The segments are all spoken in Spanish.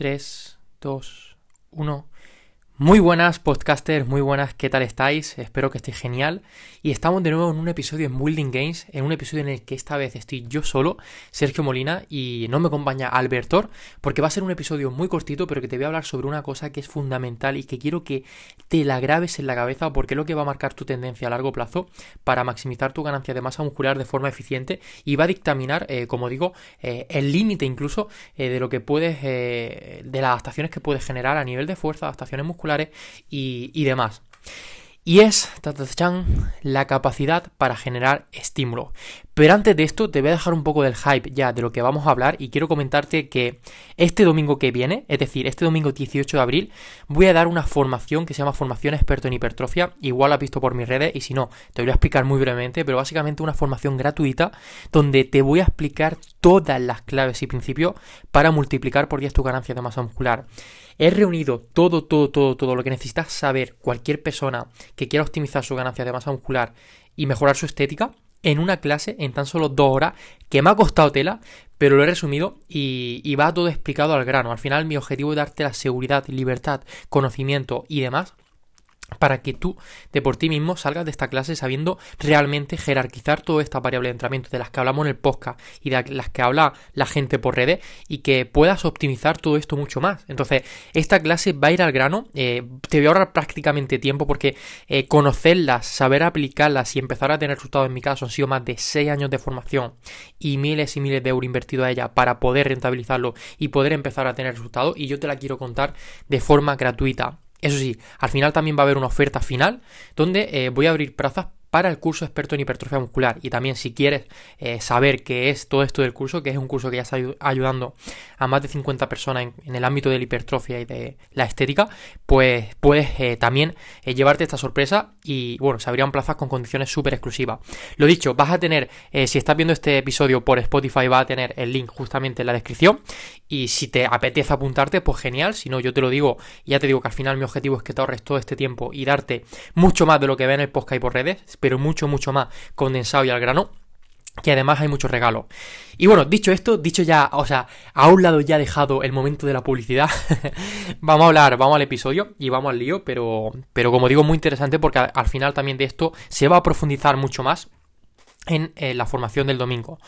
3, 2, 1. Muy buenas podcasters, muy buenas, ¿qué tal estáis? Espero que estéis genial. Y estamos de nuevo en un episodio en Building Games, en un episodio en el que esta vez estoy yo solo, Sergio Molina, y no me acompaña Albertor, porque va a ser un episodio muy cortito, pero que te voy a hablar sobre una cosa que es fundamental y que quiero que te la grabes en la cabeza, porque es lo que va a marcar tu tendencia a largo plazo para maximizar tu ganancia de masa muscular de forma eficiente y va a dictaminar, eh, como digo, eh, el límite incluso eh, de lo que puedes, de las adaptaciones que puedes generar a nivel de fuerza, adaptaciones musculares y, demás. Y es la capacidad para generar estímulo. Pero antes de esto te voy a dejar un poco del hype ya de lo que vamos a hablar y quiero comentarte que este domingo que viene, es decir, este domingo 18 de abril, voy a dar una formación que se llama Formación Experto en Hipertrofia. Igual la has visto por mis redes y si no, te voy a explicar muy brevemente, pero básicamente una formación gratuita donde te voy a explicar todas las claves y principios para multiplicar por 10 tu ganancia de masa muscular. He reunido todo, todo, todo, todo lo que necesitas saber cualquier persona que quiera optimizar su ganancia de masa muscular y mejorar su estética en una clase en tan solo dos horas que me ha costado tela, pero lo he resumido y, y, va todo explicado al grano. Al final mi objetivo es darte la seguridad, libertad, conocimiento y demás para que tú de por ti mismo salgas de esta clase sabiendo realmente jerarquizar toda esta variable de entrenamiento de las que hablamos en el podcast y de las que habla la gente por redes y que puedas optimizar todo esto mucho más. Entonces, esta clase va a ir al grano, eh, te voy a ahorrar prácticamente tiempo porque eh, conocerlas, saber aplicarlas y empezar a tener resultados en mi caso han sido más de 6 años de formación y miles y miles de euros invertidos a ella para poder rentabilizarlo y poder empezar a tener resultados y yo te la quiero contar de forma gratuita. Eso sí, al final también va a haber una oferta final donde eh, voy a abrir plazas para el curso experto en hipertrofia muscular. Y también si quieres eh, saber qué es todo esto del curso, que es un curso que ya está ayudando a más de 50 personas en, el ámbito de la hipertrofia y de la estética, pues puedes eh, también eh, llevarte esta sorpresa y bueno, se abrirán plazas con condiciones súper exclusivas. Lo dicho, vas a tener, si estás viendo este episodio por Spotify, va a tener el link justamente en la descripción. Y si te apetece apuntarte, pues genial. Si no, yo te lo digo, ya te digo que al final mi objetivo es que te ahorres todo este tiempo y darte mucho más de lo que ve en el podcast y por redes pero mucho, mucho más condensado y al grano. Que además hay muchos regalos. Y bueno, dicho esto, dicho ya, o sea, a un lado ya dejado el momento de la publicidad, vamos a hablar, vamos al episodio y vamos al lío, pero, pero como digo, muy interesante porque al, final también de esto se va a profundizar mucho más en eh, la formación del domingo.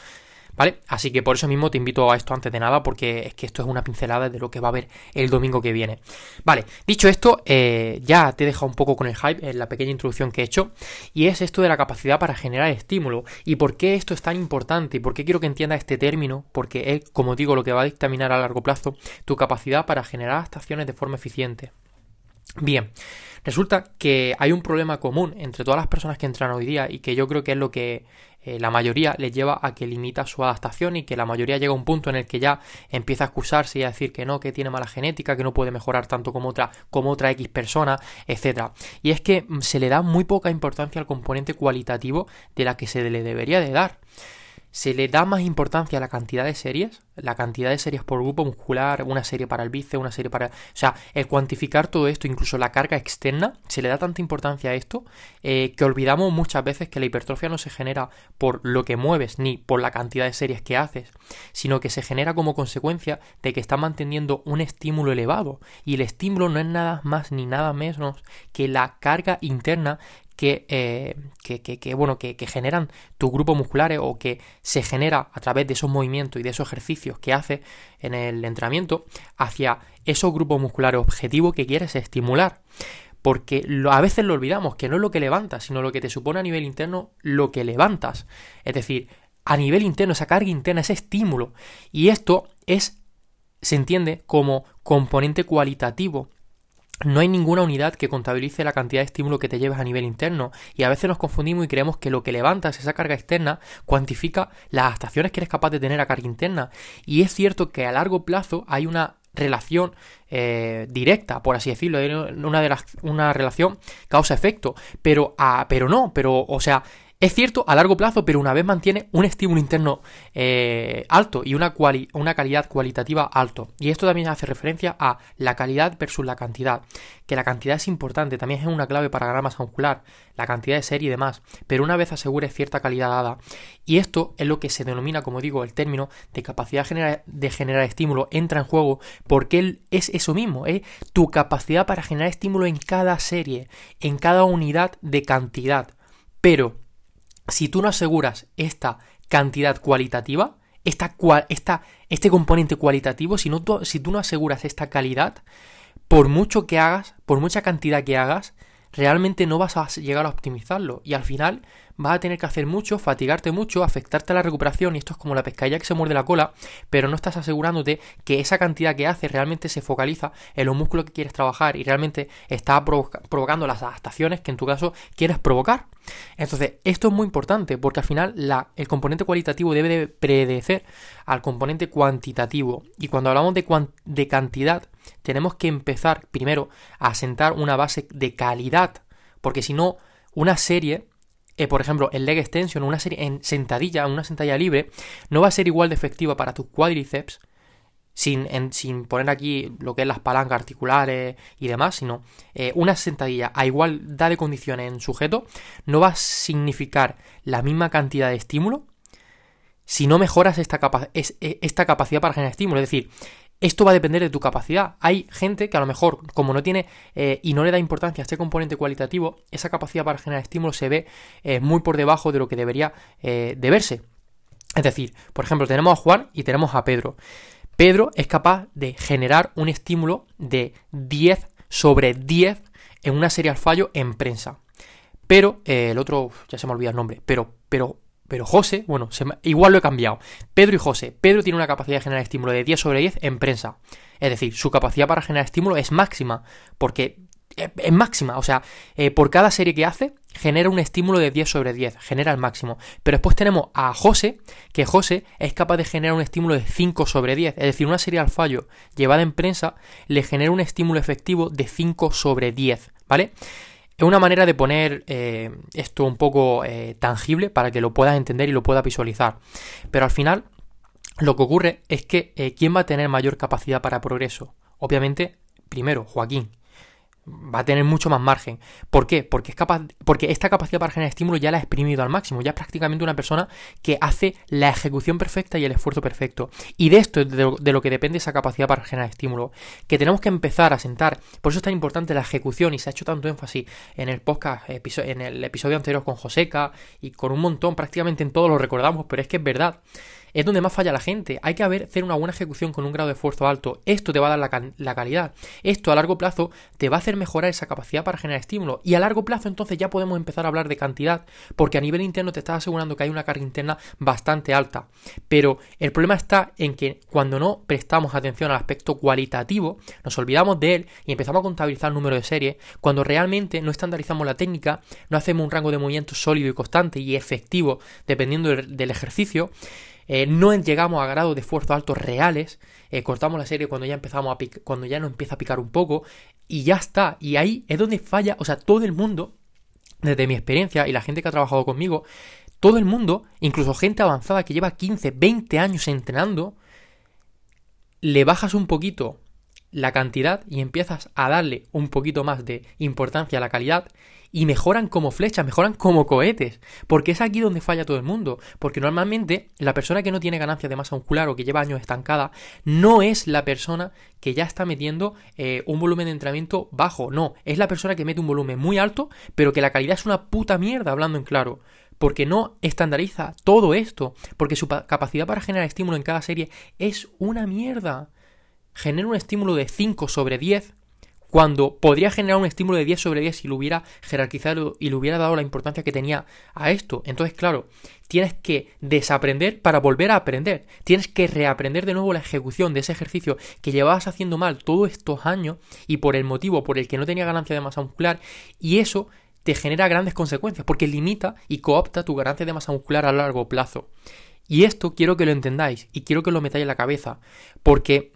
¿Vale? Así que por eso mismo te invito a esto antes de nada, porque es que esto es una pincelada de lo que va a haber el domingo que viene. Vale, dicho esto, eh, ya te he dejado un poco con el hype en la pequeña introducción que he hecho, y es esto de la capacidad para generar estímulo. ¿Y por qué esto es tan importante? ¿Y por qué quiero que entiendas este término? Porque es, como digo, lo que va a dictaminar a largo plazo tu capacidad para generar adaptaciones de forma eficiente. Bien, resulta que hay un problema común entre todas las personas que entran hoy día y que yo creo que es lo que eh, la mayoría le lleva a que limita su adaptación y que la mayoría llega a un punto en el que ya empieza a excusarse y a decir que no, que tiene mala genética, que no puede mejorar tanto como otra, como otra X persona, etc. Y es que mm, se le da muy poca importancia al componente cualitativo de la que se le debería de dar se le da más importancia a la cantidad de series, la cantidad de series por grupo muscular, una serie para el bíceps, una serie para... O sea, el cuantificar todo esto, incluso la carga externa, se le da tanta importancia a esto eh, que olvidamos muchas veces que la hipertrofia no se genera por lo que mueves ni por la cantidad de series que haces, sino que se genera como consecuencia de que estás manteniendo un estímulo elevado. Y el estímulo no es nada más ni nada menos que la carga interna eh, que, que, bueno, que, generan tus grupos musculares o que se genera a través de esos movimientos y de esos ejercicios que haces en el entrenamiento hacia esos grupos musculares objetivos que quieres estimular. Porque a veces lo olvidamos, que no es lo que levantas, sino lo que te supone a nivel interno lo que levantas. Es decir, a nivel interno, esa carga interna, ese estímulo. Y esto es, se entiende como componente cualitativo no hay ninguna unidad que contabilice la cantidad de estímulo que te llevas a nivel interno y a veces nos confundimos y creemos que lo que levantas, esa carga externa, cuantifica las adaptaciones que eres capaz de tener a carga interna. Y es cierto que a largo plazo hay una relación eh, directa, por así decirlo, una, de las, una relación causa-efecto, pero, pero no, pero, o sea, Es cierto a largo plazo, pero una vez mantiene un estímulo interno eh, alto y una, una calidad cualitativa alto. Y esto también hace referencia a la calidad versus la cantidad. Que la cantidad es importante, también es una clave para ganar masa muscular, la cantidad de serie y demás. Pero una vez asegures cierta calidad dada. Y esto es lo que se denomina, como digo, el término de capacidad de generar estímulo entra en juego porque es eso mismo, es tu capacidad para generar estímulo en cada serie, en cada unidad de cantidad. Pero si tú no aseguras esta cantidad cualitativa, esta, esta, este componente cualitativo, si, no, si tú no aseguras esta calidad, por mucho que hagas, por mucha cantidad que hagas, realmente no vas a llegar a optimizarlo. Y al final vas a tener que hacer mucho, fatigarte mucho, afectarte a la recuperación y esto es como la pescadilla que se muerde la cola, pero no estás asegurándote que esa cantidad que haces realmente se focaliza en los músculos que quieres trabajar y realmente está provocando las adaptaciones que en tu caso quieres provocar. Entonces, esto es muy importante porque al final el componente cualitativo debe de predecer al componente cuantitativo y cuando hablamos de, de cantidad tenemos que empezar primero a sentar una base de calidad porque si no, una serie eh, por ejemplo, el leg extension, una serie en sentadilla, una sentadilla libre, no va a ser igual de efectiva para tus cuádriceps, sin, sin poner aquí lo que es las palancas articulares y demás, sino eh, una sentadilla a igualdad de condiciones en sujeto, no va a significar la misma cantidad de estímulo si no mejoras esta, e, esta capacidad para generar estímulo. Es decir, esto va a depender de tu capacidad. Hay gente que a lo mejor, como no tiene eh, y no le da importancia a este componente cualitativo, esa capacidad para generar estímulo se ve eh, muy por debajo de lo que debería eh, de verse. Es decir, por ejemplo, tenemos a Juan y tenemos a Pedro. Pedro es capaz de generar un estímulo de 10 sobre 10 en una serie al fallo en prensa. Pero el otro, ya se me olvida el nombre, pero, pero pero José, bueno, igual lo he cambiado. Pedro y José. Pedro tiene una capacidad de generar estímulo de 10 sobre 10 en prensa. Es decir, su capacidad para generar estímulo es máxima. Porque es máxima. O sea, eh, por cada serie que hace, genera un estímulo de 10 sobre 10. Genera el máximo. Pero después tenemos a José, que José es capaz de generar un estímulo de 5 sobre 10. Es decir, una serie al fallo llevada en prensa le genera un estímulo efectivo de 5 sobre 10. ¿Vale? Es una manera de poner eh, esto un poco eh, tangible para que lo puedas entender y lo puedas visualizar. Pero al final, lo que ocurre es que eh, ¿quién va a tener mayor capacidad para progreso? Obviamente, primero, Joaquín va a tener mucho más margen. ¿Por qué? Porque es capaz, porque esta capacidad para generar estímulo ya la ha exprimido al máximo, ya es prácticamente una persona que hace la ejecución perfecta y el esfuerzo perfecto. Y de esto es de lo, que depende esa capacidad para generar estímulo, que tenemos que empezar a sentar. Por eso es tan importante la ejecución y se ha hecho tanto énfasis en el podcast, en el episodio anterior con Joseca y con un montón, prácticamente en todos lo recordamos, pero es que es verdad es donde más falla la gente. Hay que hacer una buena ejecución con un grado de esfuerzo alto. Esto te va a dar la, calidad. Esto a largo plazo te va a hacer mejorar esa capacidad para generar estímulo. Y a largo plazo entonces ya podemos empezar a hablar de cantidad, porque a nivel interno te estás asegurando que hay una carga interna bastante alta. Pero el problema está en que cuando no prestamos atención al aspecto cualitativo, nos olvidamos de él y empezamos a contabilizar el número de series, cuando realmente no estandarizamos la técnica, no hacemos un rango de movimiento sólido y constante y efectivo dependiendo del ejercicio, eh, no llegamos a grados de esfuerzo altos reales, eh, cortamos la serie cuando ya empezamos a cuando ya nos empieza a picar un poco y ya está. Y ahí es donde falla, o sea, todo el mundo, desde mi experiencia y la gente que ha trabajado conmigo, todo el mundo, incluso gente avanzada que lleva 15, 20 años entrenando, le bajas un poquito la cantidad y empiezas a darle un poquito más de importancia a la calidad y mejoran como flechas, mejoran como cohetes, porque es aquí donde falla todo el mundo, porque normalmente la persona que no tiene ganancias de masa muscular o que lleva años estancada no es la persona que ya está metiendo eh, un volumen de entrenamiento bajo, no, es la persona que mete un volumen muy alto, pero que la calidad es una puta mierda, hablando en claro porque no estandariza todo esto, porque su capacidad para generar estímulo en cada serie es una mierda. Genera un estímulo de 5 sobre 10 cuando podría generar un estímulo de 10 sobre 10 si lo hubiera jerarquizado y le hubiera dado la importancia que tenía a esto. Entonces, claro, tienes que desaprender para volver a aprender. Tienes que reaprender de nuevo la ejecución de ese ejercicio que llevabas haciendo mal todos estos años y por el motivo por el que no tenía ganancia de masa muscular y eso te genera grandes consecuencias porque limita y coopta tu ganancia de masa muscular a largo plazo. Y esto quiero que lo entendáis y quiero que lo metáis en la cabeza porque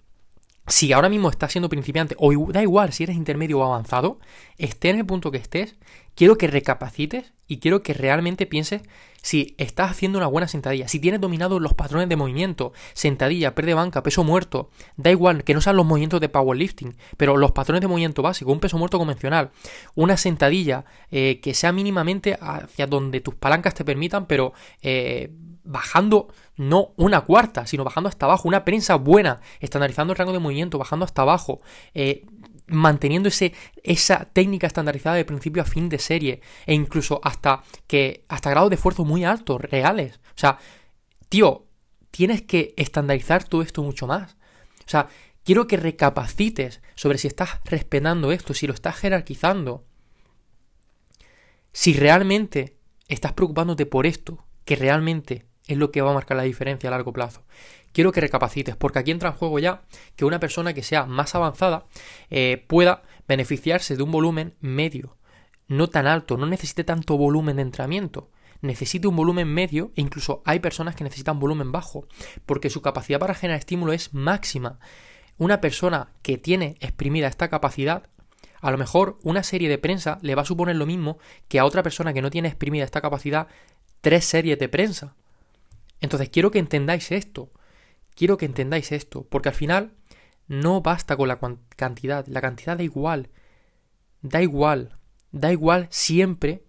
si ahora mismo estás siendo principiante, o da igual si eres intermedio o avanzado, esté en el punto que estés, quiero que recapacites y quiero que realmente pienses si estás haciendo una buena sentadilla, si tienes dominados los patrones de movimiento, sentadilla, de banca, peso muerto, da igual que no sean los movimientos de powerlifting, pero los patrones de movimiento básico, un peso muerto convencional, una sentadilla eh, que sea mínimamente hacia donde tus palancas te permitan, pero eh, bajando no una cuarta, sino bajando hasta abajo, una prensa buena, estandarizando el rango de movimiento, bajando hasta abajo, eh, manteniendo ese, esa técnica estandarizada de principio a fin de serie e incluso hasta que hasta grados de esfuerzo muy altos, reales. O sea, tío, tienes que estandarizar todo esto mucho más. O sea, quiero que recapacites sobre si estás respetando esto, si lo estás jerarquizando. Si realmente estás preocupándote por esto, que realmente es lo que va a marcar la diferencia a largo plazo quiero que recapacites, porque aquí entra en juego ya que una persona que sea más avanzada eh, pueda beneficiarse de un volumen medio, no tan alto, no necesite tanto volumen de entrenamiento, necesite un volumen medio e incluso hay personas que necesitan volumen bajo, porque su capacidad para generar estímulo es máxima. Una persona que tiene exprimida esta capacidad, a lo mejor una serie de prensa le va a suponer lo mismo que a otra persona que no tiene exprimida esta capacidad tres series de prensa. Entonces quiero que entendáis esto quiero que entendáis esto, porque al final no basta con la cantidad, la cantidad da igual, da igual, da igual siempre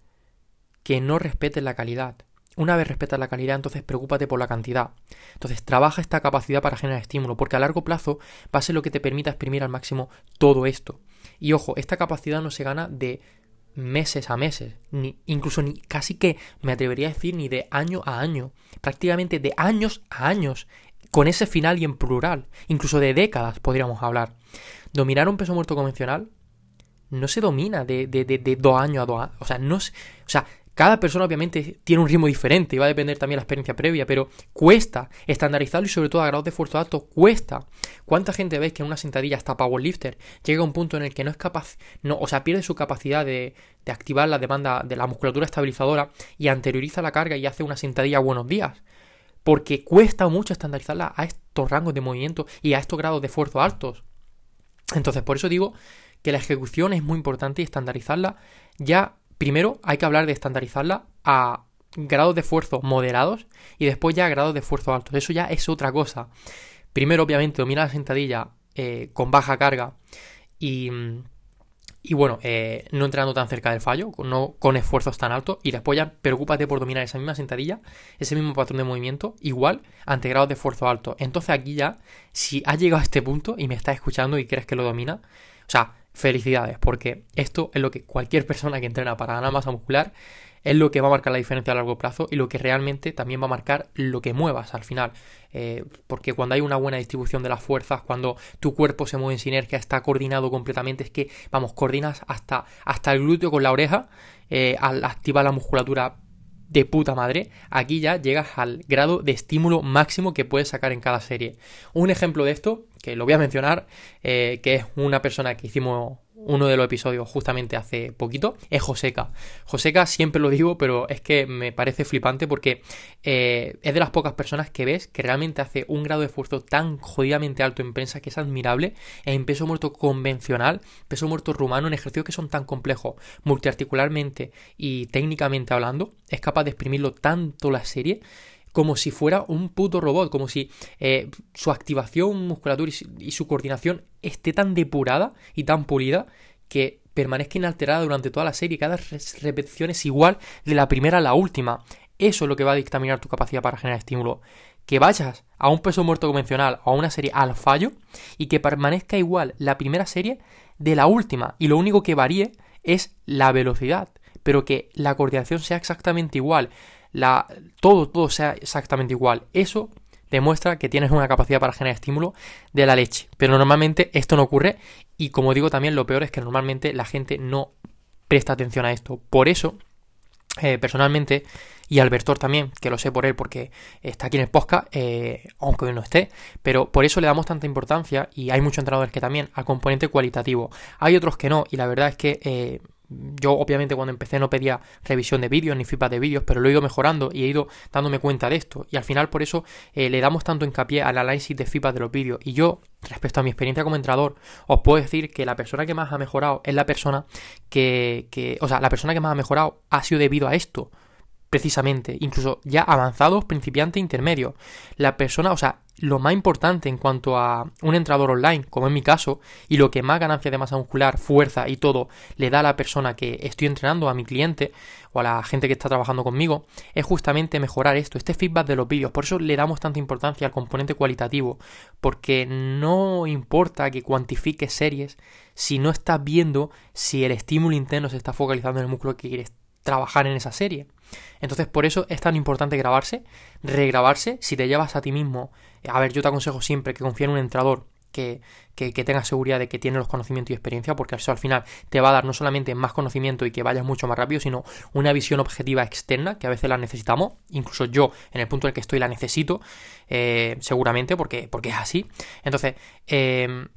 que no respetes la calidad. Una vez respetas la calidad, entonces preocúpate por la cantidad. Entonces trabaja esta capacidad para generar estímulo, porque a largo plazo va a ser lo que te permita exprimir al máximo todo esto. Y ojo, esta capacidad no se gana de meses a meses, ni, incluso ni casi que me atrevería a decir ni de año a año, prácticamente de años a años con ese final y en plural, incluso de décadas podríamos hablar. Dominar un peso muerto convencional no se domina de, de, de, dos años a dos. O sea, no o sea, cada persona obviamente tiene un ritmo diferente y va a depender también de la experiencia previa, pero cuesta estandarizarlo y sobre todo a grados de esfuerzo alto cuesta. ¿Cuánta gente veis que en una sentadilla hasta powerlifter llega a un punto en el que no es capaz, no, o sea, pierde su capacidad de, de activar la demanda de la musculatura estabilizadora y anterioriza la carga y hace una sentadilla buenos días? porque cuesta mucho estandarizarla a estos rangos de movimiento y a estos grados de esfuerzo altos. Entonces, por eso digo que la ejecución es muy importante y estandarizarla. Ya, primero hay que hablar de estandarizarla a grados de esfuerzo moderados y después ya a grados de esfuerzo altos. Eso ya es otra cosa. Primero, obviamente, domina la sentadilla eh, con baja carga y bueno, eh, no entrando tan cerca del fallo, no con esfuerzos tan altos. Y después ya preocúpate por dominar esa misma sentadilla, ese mismo patrón de movimiento, igual ante grados de esfuerzo alto. Entonces aquí ya, si has llegado a este punto y me estás escuchando y crees que lo domina, o sea, felicidades, porque esto es lo que cualquier persona que entrena para ganar masa muscular es lo que va a marcar la diferencia a largo plazo y lo que realmente también va a marcar lo que muevas al final. Eh, porque cuando hay una buena distribución de las fuerzas, cuando tu cuerpo se mueve en sinergia, está coordinado completamente, es que, vamos, coordinas hasta, hasta el glúteo con la oreja eh, al activar la musculatura de puta madre, aquí ya llegas al grado de estímulo máximo que puedes sacar en cada serie. Un ejemplo de esto, que lo voy a mencionar, eh, que es una persona que hicimos uno de los episodios justamente hace poquito, es Joseca. Joseca siempre lo digo, pero es que me parece flipante porque eh, es de las pocas personas que ves que realmente hace un grado de esfuerzo tan jodidamente alto en prensa que es admirable, en peso muerto convencional, peso muerto rumano, en ejercicios que son tan complejos, multiarticularmente y técnicamente hablando, es capaz de exprimirlo tanto la serie como si fuera un puto robot, como si eh, su activación musculatura y su, coordinación esté tan depurada y tan pulida que permanezca inalterada durante toda la serie. Cada repetición es igual de la primera a la última. Eso es lo que va a dictaminar tu capacidad para generar estímulo. Que vayas a un peso muerto convencional o a una serie al fallo y que permanezca igual la primera serie de la última. Y lo único que varíe es la velocidad, pero que la coordinación sea exactamente igual la, todo, todo sea exactamente igual. Eso demuestra que tienes una capacidad para generar estímulo de la leche. Pero normalmente esto no ocurre y como digo también lo peor es que normalmente la gente no presta atención a esto. Por eso, eh, personalmente, y Albertor también, que lo sé por él porque está aquí en el podcast, eh, aunque hoy no esté, pero por eso le damos tanta importancia y hay muchos entrenadores que también al componente cualitativo. Hay otros que no y la verdad es que... Eh, Yo obviamente cuando empecé no pedía revisión de vídeos ni feedback de vídeos, pero lo he ido mejorando y he ido dándome cuenta de esto. Y al final por eso eh, le damos tanto hincapié al análisis de feedback de los vídeos. Y yo, respecto a mi experiencia como entrenador, os puedo decir que la persona que más ha mejorado es la persona que, que o sea, la persona que más ha mejorado ha sido debido a esto precisamente, incluso ya avanzados, principiante, intermedio. La persona, o sea, lo más importante en cuanto a un entrenador online, como en mi caso, y lo que más ganancia de masa muscular, fuerza y todo le da a la persona que estoy entrenando, a mi cliente o a la gente que está trabajando conmigo, es justamente mejorar esto, este feedback de los vídeos. Por eso le damos tanta importancia al componente cualitativo, porque no importa que cuantifiques series si no estás viendo si el estímulo interno se está focalizando en el músculo que quieres trabajar en esa serie. Entonces, por eso es tan importante grabarse, regrabarse. Si te llevas a ti mismo, a ver, yo te aconsejo siempre que confíe en un entrenador que, que, tenga seguridad de que tiene los conocimientos y experiencia, porque eso al final te va a dar no solamente más conocimiento y que vayas mucho más rápido, sino una visión objetiva externa, que a veces la necesitamos, incluso yo en el punto en el que estoy la necesito, eh, seguramente, porque, porque es así. Entonces, eh,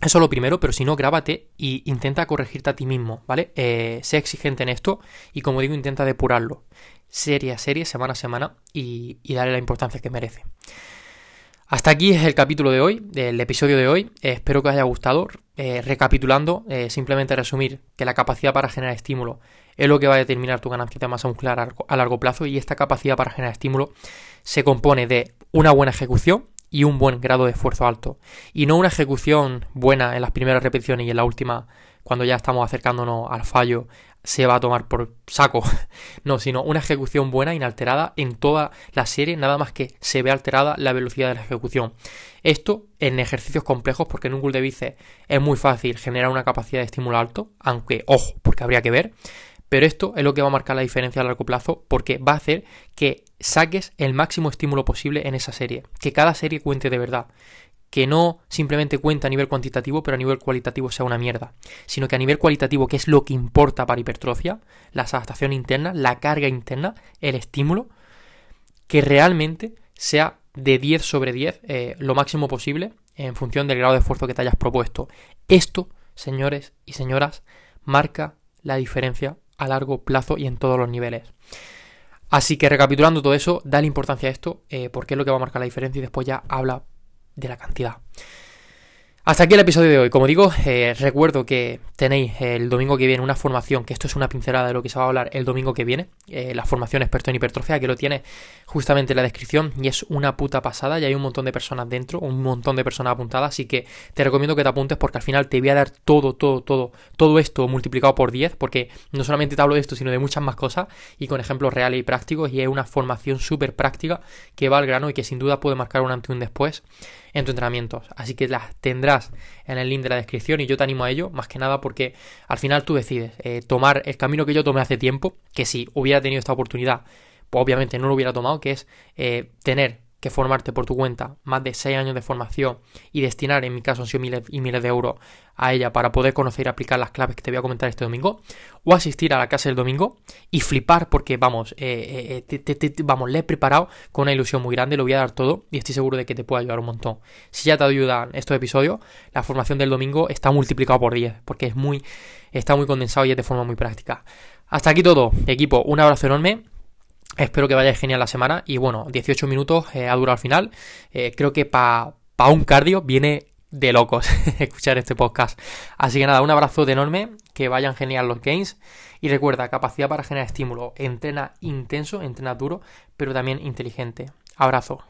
eso es lo primero, pero si no, grábate y intenta corregirte a ti mismo, ¿vale? Eh, sé exigente en esto y como digo, intenta depurarlo. Serie a serie, semana a semana y, y darle la importancia que merece. Hasta aquí es el capítulo de hoy, el episodio de hoy. Eh, espero que os haya gustado. Eh, recapitulando, simplemente resumir que la capacidad para generar estímulo es lo que va a determinar tu ganancia de masa muscular a largo plazo y esta capacidad para generar estímulo se compone de una buena ejecución, y un buen grado de esfuerzo alto. Y no una ejecución buena en las primeras repeticiones y en la última, cuando ya estamos acercándonos al fallo, se va a tomar por saco. No, sino una ejecución buena, inalterada en toda la serie, nada más que se ve alterada la velocidad de la ejecución. Esto en ejercicios complejos, porque en un de bíceps es muy fácil generar una capacidad de estímulo alto, aunque, ojo, porque habría que ver. Pero esto es lo que va a marcar la diferencia a largo plazo porque va a hacer que saques el máximo estímulo posible en esa serie. Que cada serie cuente de verdad. Que no simplemente cuente a nivel cuantitativo, pero a nivel cualitativo sea una mierda. Sino que a nivel cualitativo, que es lo que importa para hipertrofia, la adaptación interna, la carga interna, el estímulo, que realmente sea de 10 sobre 10 eh, lo máximo posible en función del grado de esfuerzo que te hayas propuesto. Esto, señores y señoras, marca la diferencia a largo plazo y en todos los niveles. Así que recapitulando todo eso, dale importancia a esto, eh, porque es lo que va a marcar la diferencia y después ya habla de la cantidad. Hasta aquí el episodio de hoy. Como digo, eh, recuerdo que tenéis el domingo que viene una formación, que esto es una pincelada de lo que se va a hablar el domingo que viene, eh, la formación experto en hipertrofia, que lo tiene justamente en la descripción y es una puta pasada y hay un montón de personas dentro, un montón de personas apuntadas, así que te recomiendo que te apuntes porque al final te voy a dar todo, todo, todo, todo esto multiplicado por 10, porque no solamente te hablo de esto, sino de muchas más cosas y con ejemplos reales y prácticos y es una formación súper práctica que va al grano y que sin duda puede marcar un antes y un después en tu entrenamiento. Así que las tendrás en el link de la descripción y yo te animo a ello, más que nada porque al final tú decides eh, tomar el camino que yo tomé hace tiempo, que si hubiera tenido esta oportunidad, pues obviamente no lo hubiera tomado, que es eh, tener que formarte por tu cuenta más de 6 años de formación y destinar, en mi caso han sido miles y miles de euros a ella para poder conocer y aplicar las claves que te voy a comentar este domingo, o asistir a la clase del domingo y flipar porque, vamos, eh, eh, vamos, le he preparado con una ilusión muy grande, lo voy a dar todo y estoy seguro de que te puede ayudar un montón. Si ya te ayudan estos episodios, la formación del domingo está multiplicado por 10 porque es muy, está muy condensado y es de forma muy práctica. Hasta aquí todo, equipo, un abrazo enorme Espero que vaya genial la semana y bueno, 18 minutos eh, ha durado al final. Eh, creo que para pa un cardio viene de locos escuchar este podcast. Así que nada, un abrazo de enorme, que vayan genial los games y recuerda, capacidad para generar estímulo, entrena intenso, entrena duro, pero también inteligente. Abrazo.